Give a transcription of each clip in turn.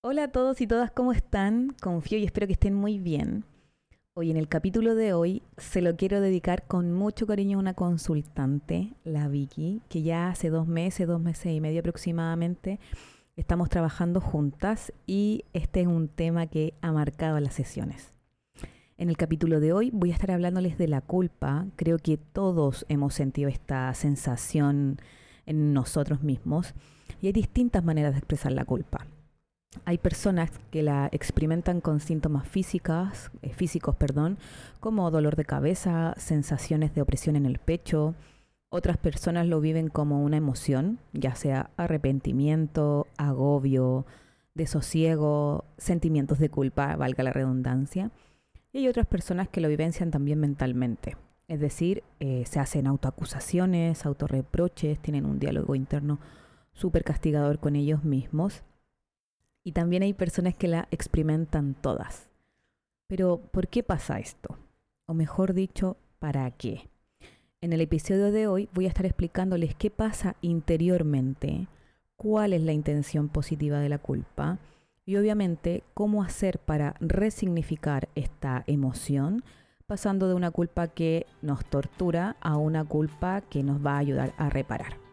Hola a todos y todas, ¿cómo están? Confío y espero que estén muy bien. Hoy en el capítulo de hoy se lo quiero dedicar con mucho cariño a una consultante, la Vicky, que ya hace dos meses, dos meses y medio aproximadamente, estamos trabajando juntas y este es un tema que ha marcado las sesiones. En el capítulo de hoy voy a estar hablándoles de la culpa. Creo que todos hemos sentido esta sensación en nosotros mismos y hay distintas maneras de expresar la culpa. Hay personas que la experimentan con síntomas físicas, eh, físicos, perdón, como dolor de cabeza, sensaciones de opresión en el pecho. Otras personas lo viven como una emoción, ya sea arrepentimiento, agobio, desosiego, sentimientos de culpa, valga la redundancia. Y hay otras personas que lo vivencian también mentalmente. Es decir, eh, se hacen autoacusaciones, autorreproches, tienen un diálogo interno súper castigador con ellos mismos. Y también hay personas que la experimentan todas. Pero, ¿por qué pasa esto? O mejor dicho, ¿para qué? En el episodio de hoy voy a estar explicándoles qué pasa interiormente, cuál es la intención positiva de la culpa y obviamente cómo hacer para resignificar esta emoción, pasando de una culpa que nos tortura a una culpa que nos va a ayudar a reparar.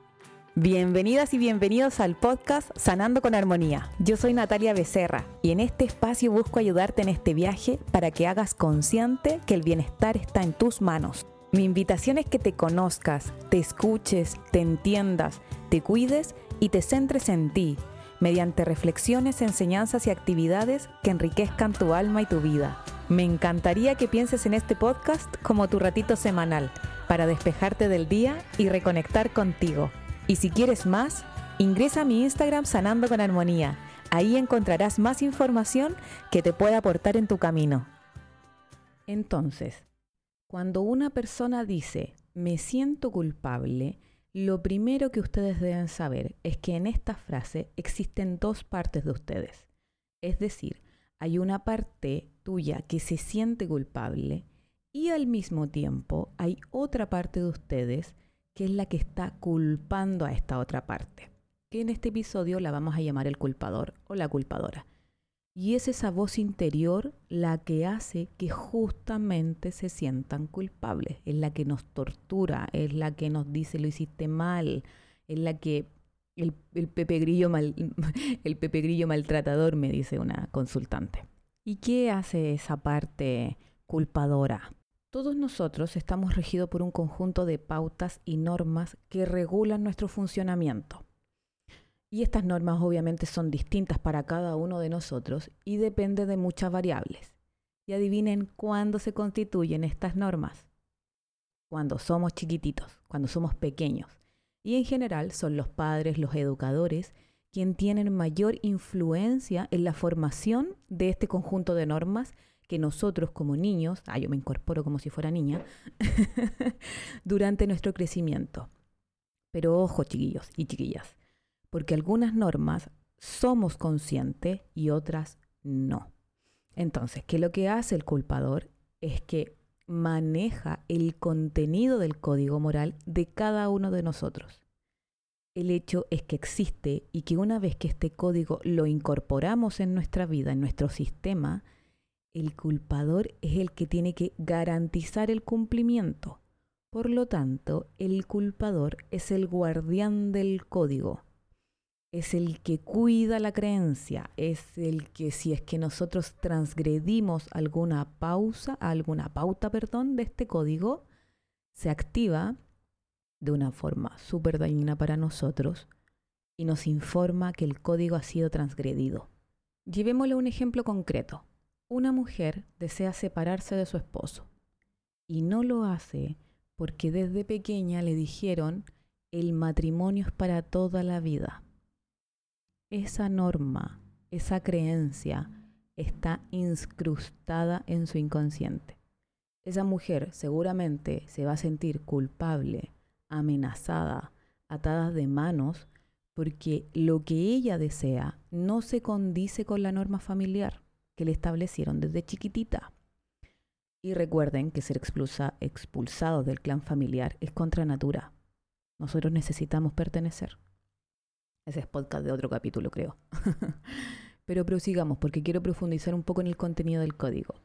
Bienvenidas y bienvenidos al podcast Sanando con Armonía. Yo soy Natalia Becerra y en este espacio busco ayudarte en este viaje para que hagas consciente que el bienestar está en tus manos. Mi invitación es que te conozcas, te escuches, te entiendas, te cuides y te centres en ti mediante reflexiones, enseñanzas y actividades que enriquezcan tu alma y tu vida. Me encantaría que pienses en este podcast como tu ratito semanal para despejarte del día y reconectar contigo. Y si quieres más, ingresa a mi Instagram Sanando con Armonía. Ahí encontrarás más información que te pueda aportar en tu camino. Entonces, cuando una persona dice, me siento culpable, lo primero que ustedes deben saber es que en esta frase existen dos partes de ustedes. Es decir, hay una parte tuya que se siente culpable y al mismo tiempo hay otra parte de ustedes que es la que está culpando a esta otra parte, que en este episodio la vamos a llamar el culpador o la culpadora. Y es esa voz interior la que hace que justamente se sientan culpables, es la que nos tortura, es la que nos dice lo hiciste mal, es la que el, Pepe Grillo mal, el Pepe Grillo maltratador, me dice una consultante. ¿Y qué hace esa parte culpadora? Todos nosotros estamos regidos por un conjunto de pautas y normas que regulan nuestro funcionamiento. Y estas normas obviamente son distintas para cada uno de nosotros y depende de muchas variables. Y adivinen cuándo se constituyen estas normas. Cuando somos chiquititos, cuando somos pequeños. Y en general son los padres, los educadores, quienes tienen mayor influencia en la formación de este conjunto de normas que nosotros como niños, ah, yo me incorporo como si fuera niña, durante nuestro crecimiento. Pero ojo, chiquillos y chiquillas, porque algunas normas somos conscientes y otras no. Entonces, ¿qué lo que hace el culpador? Es que maneja el contenido del código moral de cada uno de nosotros. El hecho es que existe y que una vez que este código lo incorporamos en nuestra vida, en nuestro sistema, el culpador es el que tiene que garantizar el cumplimiento. Por lo tanto, el culpador es el guardián del código es el que cuida la creencia, es el que si es que nosotros transgredimos alguna pausa, alguna pauta, perdón, de este código, se activa de una forma súper dañina para nosotros y nos informa que el código ha sido transgredido. Llevémosle un ejemplo concreto. Una mujer desea separarse de su esposo y no lo hace porque desde pequeña le dijeron el matrimonio es para toda la vida esa norma, esa creencia está incrustada en su inconsciente. Esa mujer seguramente se va a sentir culpable, amenazada, atada de manos, porque lo que ella desea no se condice con la norma familiar que le establecieron desde chiquitita. Y recuerden que ser expulsa, expulsados del clan familiar es contra natura. Nosotros necesitamos pertenecer. Ese es podcast de otro capítulo, creo. Pero prosigamos porque quiero profundizar un poco en el contenido del código.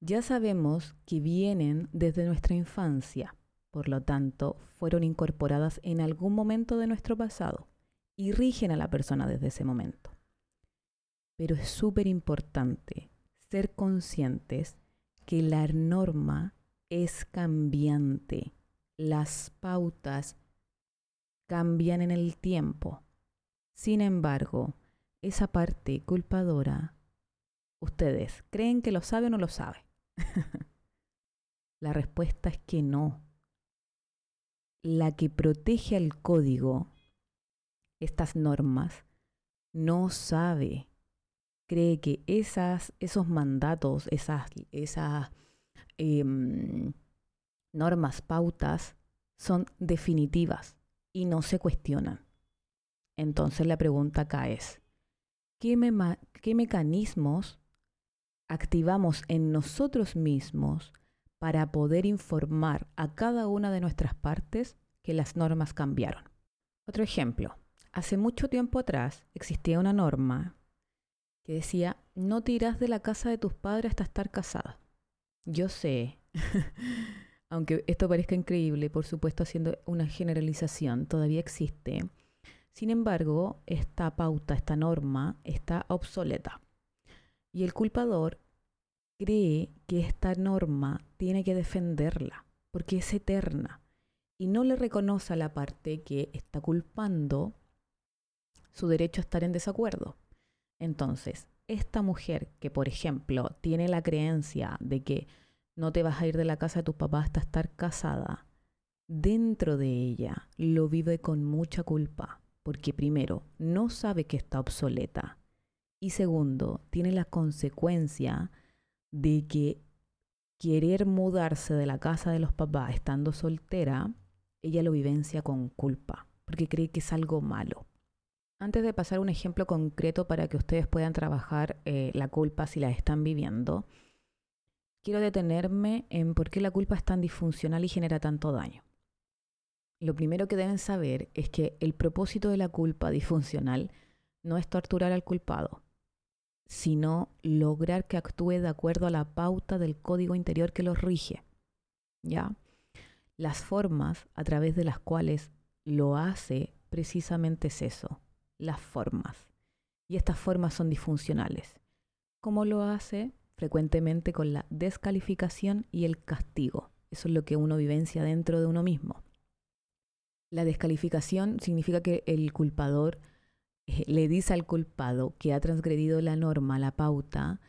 Ya sabemos que vienen desde nuestra infancia, por lo tanto, fueron incorporadas en algún momento de nuestro pasado y rigen a la persona desde ese momento. Pero es súper importante ser conscientes que la norma es cambiante. Las pautas cambian en el tiempo. Sin embargo, esa parte culpadora, ¿ustedes creen que lo sabe o no lo sabe? la respuesta es que no. La que protege al código, estas normas, no sabe. Cree que esas, esos mandatos, esas, esas em, normas, pautas, son definitivas y no se cuestionan. Entonces la pregunta acá es, ¿qué, ¿qué mecanismos activamos en nosotros mismos para poder informar a cada una de nuestras partes que las normas cambiaron? Otro ejemplo, hace mucho tiempo atrás existía una norma que decía, no te irás de la casa de tus padres hasta estar casada. Yo sé, aunque esto parezca increíble, por supuesto haciendo una generalización, todavía existe. Sin embargo, esta pauta, esta norma está obsoleta. Y el culpador cree que esta norma tiene que defenderla, porque es eterna, y no le reconoce a la parte que está culpando su derecho a estar en desacuerdo. Entonces, esta mujer que, por ejemplo, tiene la creencia de que no te vas a ir de la casa de tus papás hasta estar casada, dentro de ella lo vive con mucha culpa, porque primero, no sabe que está obsoleta, y segundo, tiene la consecuencia de que querer mudarse de la casa de los papás estando soltera, ella lo vivencia con culpa, porque cree que es algo malo. Antes de pasar un ejemplo concreto para que ustedes puedan trabajar eh, la culpa si la están viviendo, quiero detenerme en por qué la culpa es tan disfuncional y genera tanto daño. Lo primero que deben saber es que el propósito de la culpa disfuncional no es torturar al culpado, sino lograr que actúe de acuerdo a la pauta del código interior que los rige. ¿Ya? Las formas a través de las cuales lo hace precisamente es eso, las formas. Y estas formas son disfuncionales. ¿Cómo lo hace? Frecuentemente con la descalificación y el castigo. Eso es lo que uno vivencia dentro de uno mismo. La descalificación significa que el culpador eh, le dice al culpado que ha transgredido la norma, la pauta,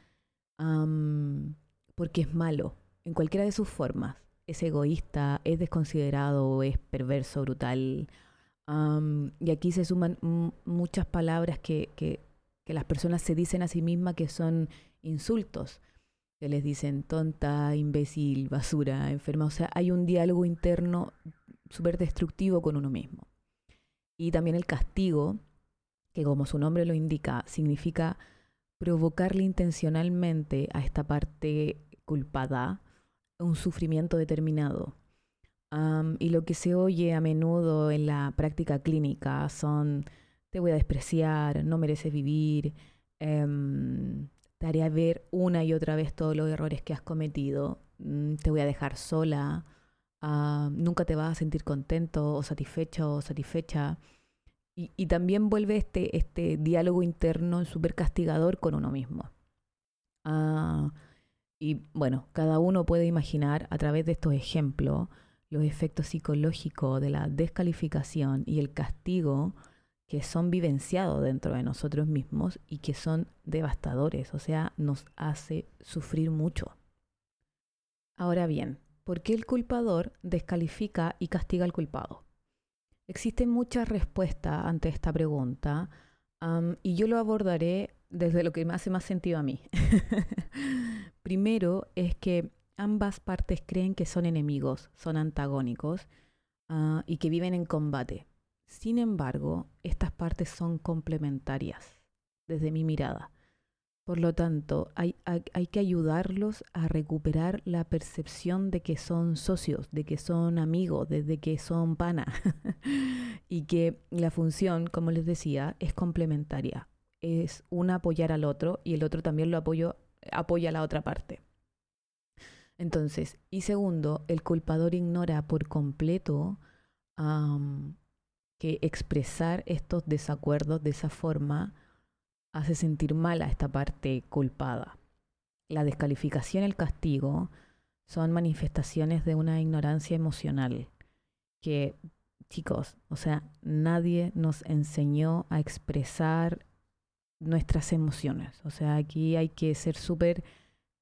porque es malo, en cualquiera de sus formas. Es egoísta, es desconsiderado, es perverso, brutal, y aquí se suman muchas palabras que, que, las personas se dicen a sí mismas que son insultos. Que les dicen tonta, imbécil, basura, enferma. O sea, hay un diálogo interno súper destructivo con uno mismo. Y también el castigo, que como su nombre lo indica, significa provocarle intencionalmente a esta parte culpada un sufrimiento determinado y lo que se oye a menudo en la práctica clínica son, te voy a despreciar, no mereces vivir, em, te haré ver una y otra vez todos los errores que has cometido, mm, te voy a dejar sola, nunca te vas a sentir contento o satisfecho o satisfecha. Y, también vuelve este, este diálogo interno súper castigador con uno mismo. Ah, y bueno, cada uno puede imaginar a través de estos ejemplos los efectos psicológicos de la descalificación y el castigo que son vivenciados dentro de nosotros mismos y que son devastadores, o sea, nos hace sufrir mucho. Ahora bien, ¿por qué el culpador descalifica y castiga al culpado? Existen muchas respuestas ante esta pregunta y yo lo abordaré desde lo que me hace más sentido a mí. Primero es que ambas partes creen que son enemigos, son antagónicos ah, y que viven en combate. Sin embargo, estas partes son complementarias desde mi mirada. Por lo tanto, hay, hay, que ayudarlos a recuperar la percepción de que son socios, de que son amigos, de, que son pana. y que la función, como les decía, es complementaria. es una apoyar al otro y el otro también lo apoyo, apoya a la otra parte. Entonces, y segundo, el culpador ignora por completo que expresar estos desacuerdos de esa forma hace sentir mal a esta parte culpada. La descalificación el castigo son manifestaciones de una ignorancia emocional que, chicos, o sea, nadie nos enseñó a expresar nuestras emociones. O sea, aquí hay que ser súper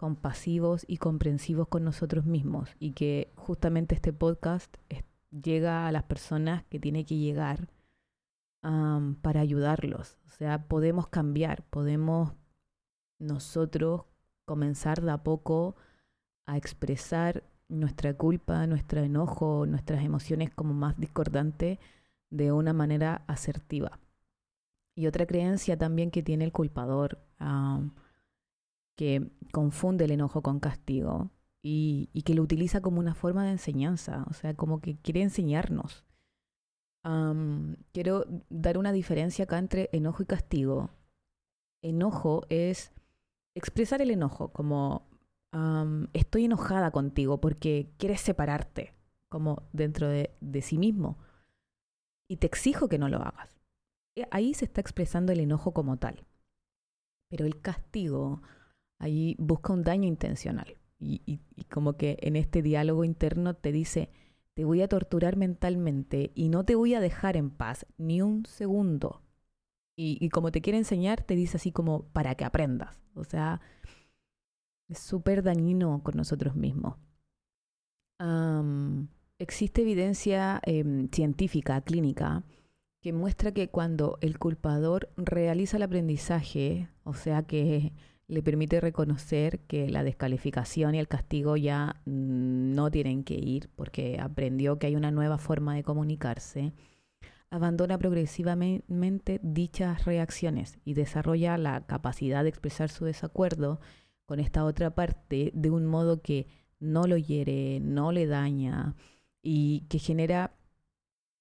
compasivos y comprensivos con nosotros mismos y que justamente este podcast llega a las personas que tiene que llegar para ayudarlos. O sea, podemos cambiar, podemos nosotros comenzar de a poco a expresar nuestra culpa, nuestro enojo, nuestras emociones como más discordantes de una manera asertiva. Y otra creencia también que tiene el culpador, que confunde el enojo con castigo y, que lo utiliza como una forma de enseñanza, o sea, como que quiere enseñarnos. quiero dar una diferencia acá entre enojo y castigo. Enojo es expresar el enojo, como estoy enojada contigo porque quieres separarte, como dentro de, de sí mismo, y te exijo que no lo hagas. Eh, ahí se está expresando el enojo como tal. Pero el castigo ahí busca un daño intencional. Y, como que en este diálogo interno te dice, te voy a torturar mentalmente y no te voy a dejar en paz ni un segundo. Y, como te quiere enseñar, te dice así como para que aprendas. O sea, es súper dañino con nosotros mismos. existe evidencia em, científica, clínica, que muestra que cuando el culpador realiza el aprendizaje, o sea que le permite reconocer que la descalificación y el castigo ya no tienen que ir porque aprendió que hay una nueva forma de comunicarse, abandona progresivamente dichas reacciones y desarrolla la capacidad de expresar su desacuerdo con esta otra parte de un modo que no lo hiere, no le daña y que genera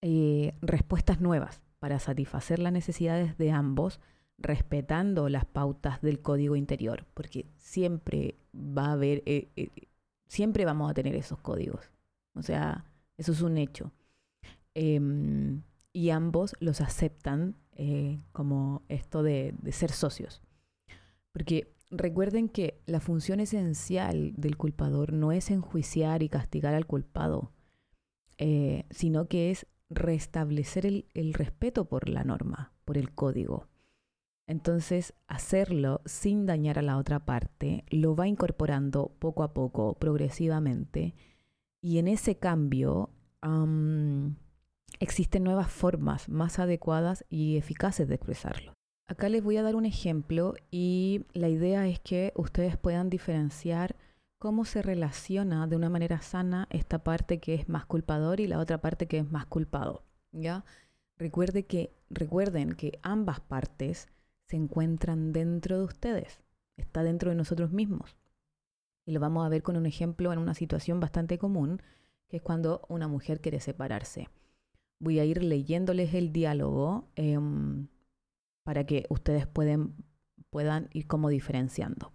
eh, respuestas nuevas para satisfacer las necesidades de ambos, respetando las pautas del código interior, porque siempre va a haber, eh, eh, siempre vamos a tener esos códigos. O sea, eso es un hecho. Em, y ambos los aceptan como esto de, de ser socios. Porque recuerden que la función esencial del culpador no es enjuiciar y castigar al culpado, sino que es restablecer el, respeto por la norma, por el código. Entonces, hacerlo sin dañar a la otra parte lo va incorporando poco a poco, progresivamente, y en ese cambio existen nuevas formas más adecuadas y eficaces de expresarlo. Acá les voy a dar un ejemplo y la idea es que ustedes puedan diferenciar cómo se relaciona de una manera sana esta parte que es más culpador y la otra parte que es más culpado. ¿ya? Recuerde que, recuerden que ambas partes se encuentran dentro de ustedes, está dentro de nosotros mismos. Y lo vamos a ver con un ejemplo en una situación bastante común, que es cuando una mujer quiere separarse. Voy a ir leyéndoles el diálogo em, para que ustedes pueden, puedan ir como diferenciando.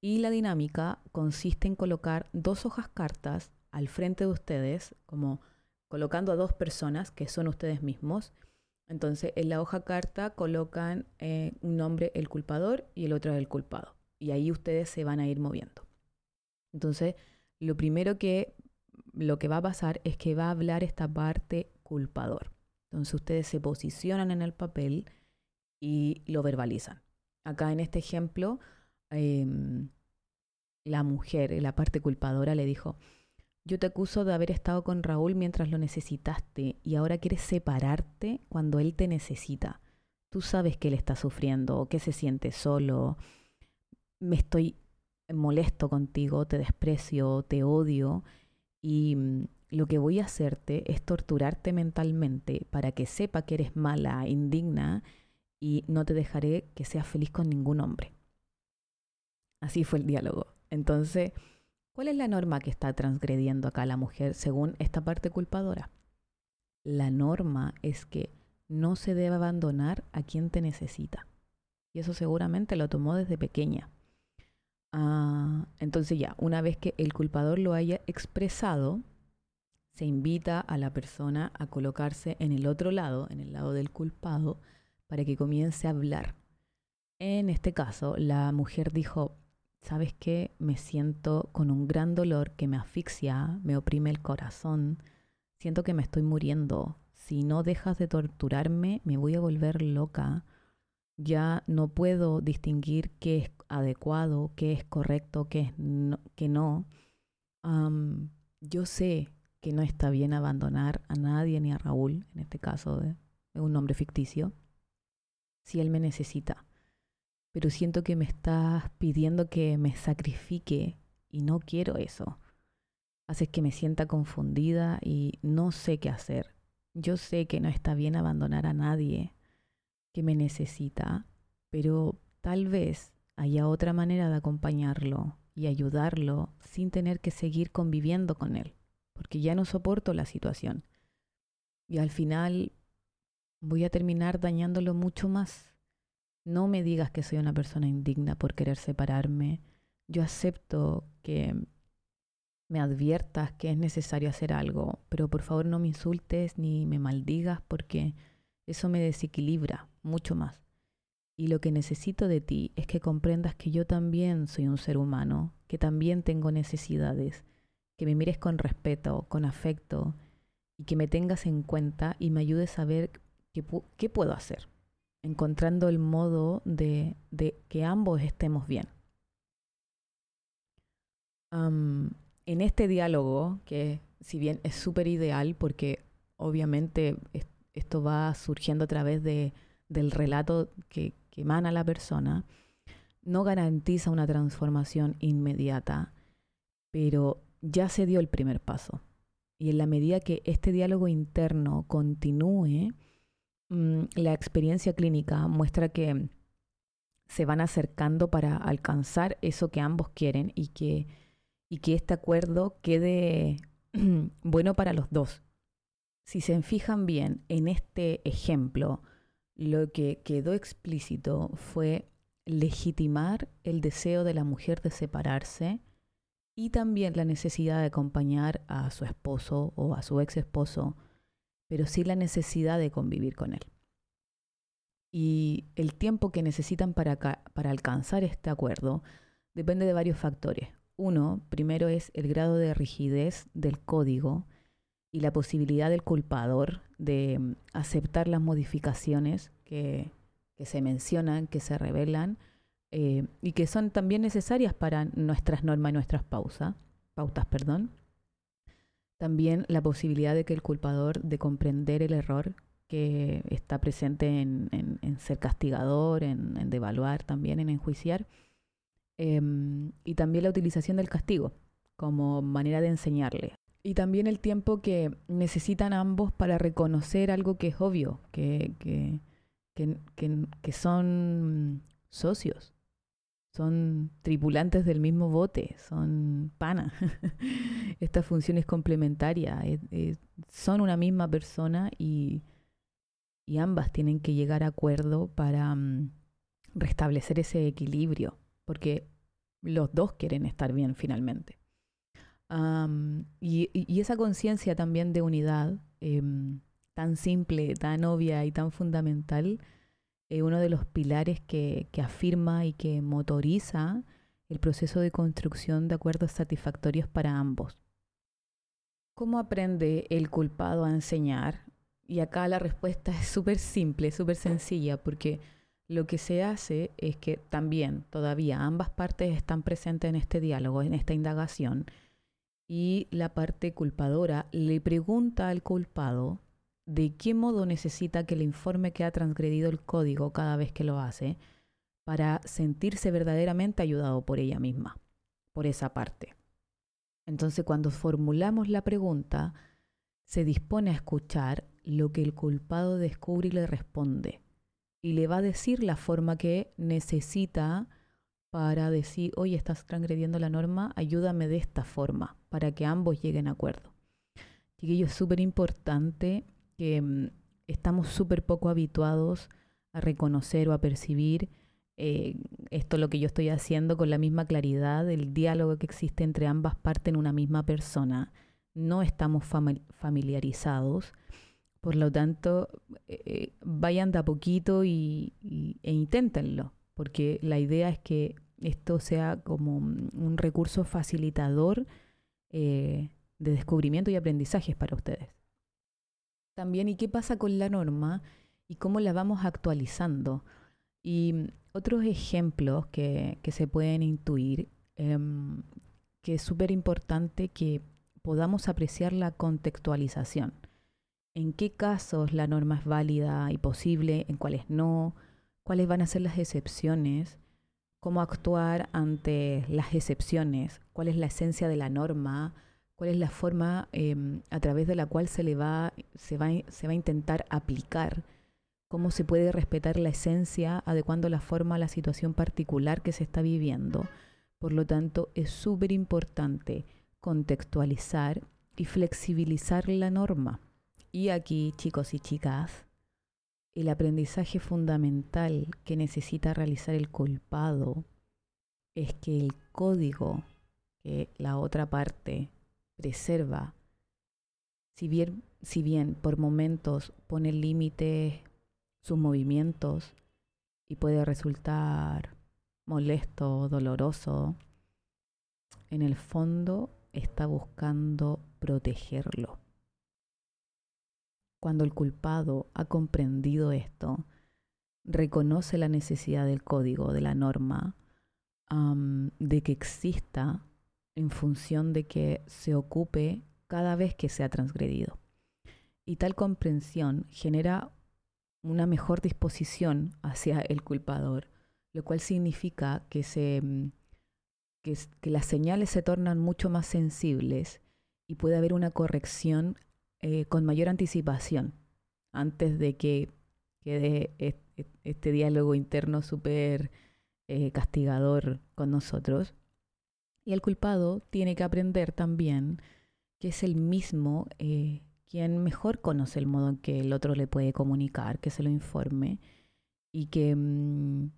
Y la dinámica consiste en colocar dos hojas cartas al frente de ustedes, como colocando a dos personas que son ustedes mismos. Entonces, en la hoja carta colocan eh, un nombre el culpador y el otro el culpado. Y ahí ustedes se van a ir moviendo. Entonces, lo primero que lo que va a pasar es que va a hablar esta parte culpador. Entonces, ustedes se posicionan en el papel y lo verbalizan. Acá en este ejemplo, Em, la mujer, la parte culpadora, le dijo, yo te acuso de haber estado con Raúl mientras lo necesitaste y ahora quieres separarte cuando él te necesita. Tú sabes que él está sufriendo, que se siente solo. Me estoy molesto contigo, te desprecio, te odio y mm, lo que voy a hacerte es torturarte mentalmente para que sepa que eres mala, indigna y no te dejaré que seas feliz con ningún hombre. Así fue el diálogo. Entonces, ¿cuál es la norma que está transgrediendo acá la mujer según esta parte culpadora? La norma es que no se debe abandonar a quien te necesita. y eso seguramente lo tomó desde pequeña. Ah, entonces ya, una vez que el culpador lo haya expresado, se invita a la persona a colocarse en el otro lado, en el lado del culpado, para que comience a hablar. En este caso, la mujer dijo, ¿sabes qué? Me siento con un gran dolor que me asfixia, me oprime el corazón, siento que me estoy muriendo. Si no dejas de torturarme, me voy a volver loca. Ya no puedo distinguir qué es adecuado, qué es correcto, qué es no, qué no. yo sé que no está bien abandonar a nadie ni a Raúl, en este caso de, un nombre ficticio, si él me necesita. Pero siento que me estás pidiendo que me sacrifique y no quiero eso. Haces que me sienta confundida y no sé qué hacer. Yo sé que no está bien abandonar a nadie que me necesita, pero tal vez haya otra manera de acompañarlo y ayudarlo sin tener que seguir conviviendo con él, porque ya no soporto la situación. Y al final voy a terminar dañándolo mucho más. No me digas que soy una persona indigna por querer separarme. Yo acepto que me adviertas que es necesario hacer algo, pero por favor no me insultes ni me maldigas porque eso me desequilibra mucho más. Y lo que necesito de ti es que comprendas que yo también soy un ser humano, que también tengo necesidades, que me mires con respeto, con afecto y que me tengas en cuenta y me ayudes a ver qué, qué puedo hacer, encontrando el modo de, de que ambos estemos bien. en este diálogo, que si bien es súper ideal porque obviamente esto va surgiendo a través de, del relato que, emana la persona no garantiza una transformación inmediata, pero ya se dio el primer paso. Y en la medida que este diálogo interno continúe, la experiencia clínica muestra que se van acercando para alcanzar eso que ambos quieren y que, y que este acuerdo quede bueno para los dos. Si se fijan bien en este ejemplo, lo que quedó explícito fue legitimar el deseo de la mujer de separarse y también la necesidad de acompañar a su esposo o a su ex esposo, pero sí la necesidad de convivir con él. Y el tiempo que necesitan para, para alcanzar este acuerdo depende de varios factores. Uno, primero es el grado de rigidez del código y la posibilidad del culpador de mm, aceptar las modificaciones que, se mencionan, que se revelan eh, y que son también necesarias para nuestras normas y nuestras pautas. Perdón. También la posibilidad de que el culpador de comprender el error que está presente en, ser castigador, en, devaluar también, en enjuiciar, em, y también la utilización del castigo como manera de enseñarle. Y también el tiempo que necesitan ambos para reconocer algo que es obvio, que, que, que, son socios, son tripulantes del mismo bote, son pana. Esta función es complementaria, son una misma persona y, y, ambas tienen que llegar a acuerdo para mm, restablecer ese equilibrio, porque los dos quieren estar bien finalmente y, esa conciencia también de unidad, em, tan simple, tan obvia y tan fundamental, es uno de los pilares que, que afirma y que motoriza el proceso de construcción de acuerdos satisfactorios para ambos. ¿Cómo aprende el culpado a enseñar? Y acá la respuesta es súper simple, súper sencilla, porque lo que se hace es que también todavía ambas partes están presentes en este diálogo, en esta indagación, y la parte culpadora le pregunta al culpado de qué modo necesita que le informe que ha transgredido el código cada vez que lo hace para sentirse verdaderamente ayudado por ella misma, por esa parte. Entonces cuando formulamos la pregunta, se dispone a escuchar lo que el culpado descubre y le responde, y le va a decir la forma que necesita para decir, oye, estás transgrediendo la norma, ayúdame de esta forma, para que ambos lleguen a acuerdo. Chiquillo, es súper importante que mm, estamos súper poco habituados a reconocer o a percibir eh, esto lo que yo estoy haciendo con la misma claridad, el diálogo que existe entre ambas partes en una misma persona. No estamos familiarizados, por lo tanto, eh, vayan de a poquito y, e inténtenlo, porque la idea es que esto sea como un recurso facilitador eh, de descubrimiento y aprendizajes para ustedes. También, ¿y qué pasa con la norma y cómo la vamos actualizando? Y otros ejemplos que, se pueden intuir, em, que es súper importante que podamos apreciar la contextualización. En qué casos la norma es válida y posible, en cuáles no, cuáles van a ser las excepciones, cómo actuar ante las excepciones, cuál es la esencia de la norma, cuál es la forma em, a través de la cual se, le va, se, va, se va a intentar aplicar cómo se puede respetar la esencia, adecuando la forma a la situación particular que se está viviendo. Por lo tanto, es súper importante contextualizar y flexibilizar la norma. Y aquí, chicos y chicas, el aprendizaje fundamental que necesita realizar el culpado es que el código que la otra parte preserva, si bien, si bien por momentos pone límites sus movimientos y puede resultar molesto, doloroso, en el fondo está buscando protegerlo. Cuando el culpado ha comprendido esto, reconoce la necesidad del código, de la norma, de que exista en función de que se ocupe cada vez que sea transgredido. Y tal comprensión genera una mejor disposición hacia el culpador, lo cual significa que, se, mm, que, las señales se tornan mucho más sensibles y puede haber una corrección eh, con mayor anticipación antes de que quede este, diálogo interno súper eh, castigador con nosotros. Y el culpado tiene que aprender también que es el mismo eh, quien mejor conoce el modo en que el otro le puede comunicar, que se lo informe y que mm,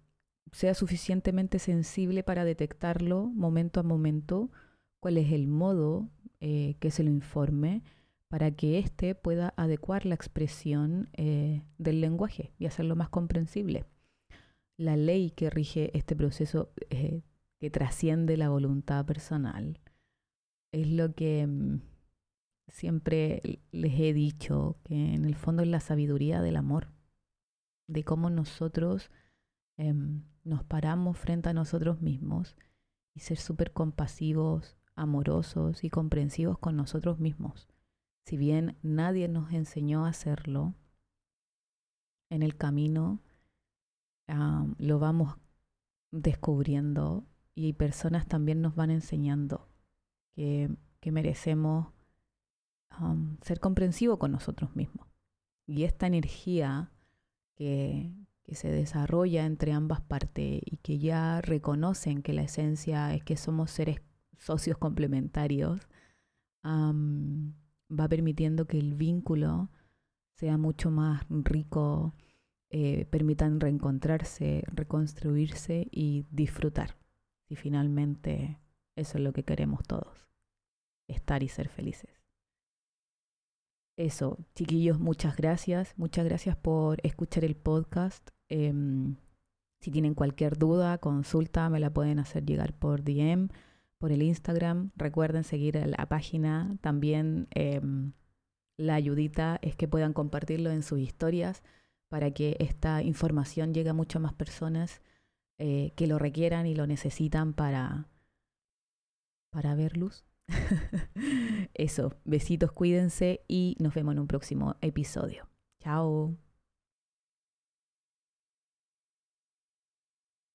sea suficientemente sensible para detectarlo momento a momento, cuál es el modo eh, que se lo informe para que éste pueda adecuar la expresión eh, del lenguaje y hacerlo más comprensible. La ley que rige este proceso eh, que trasciende la voluntad personal es lo que mm, siempre les he dicho que en el fondo es la sabiduría del amor, de cómo nosotros em, nos paramos frente a nosotros mismos y ser súper compasivos, amorosos y comprensivos con nosotros mismos. Si bien nadie nos enseñó a hacerlo, en el camino lo vamos descubriendo y personas también nos van enseñando que, que merecemos Um, ser comprensivo con nosotros mismos. Y esta energía que, se desarrolla entre ambas partes y que ya reconocen que la esencia es que somos seres socios complementarios, um, va permitiendo que el vínculo sea mucho más rico, eh, permitan reencontrarse, reconstruirse y disfrutar. Y finalmente eso es lo que queremos todos, estar y ser felices eso, chiquillos, muchas gracias. Muchas gracias por escuchar el podcast. Em, si tienen cualquier duda, consulta, me la pueden hacer llegar por DM, por el Instagram. Recuerden seguir la página. También em, la ayudita es que puedan compartirlo en sus historias para que esta información llegue a muchas más personas eh, que lo requieran y lo necesitan para, para ver luz. Eso, besitos, cuídense y nos vemos en un próximo episodio. Chao.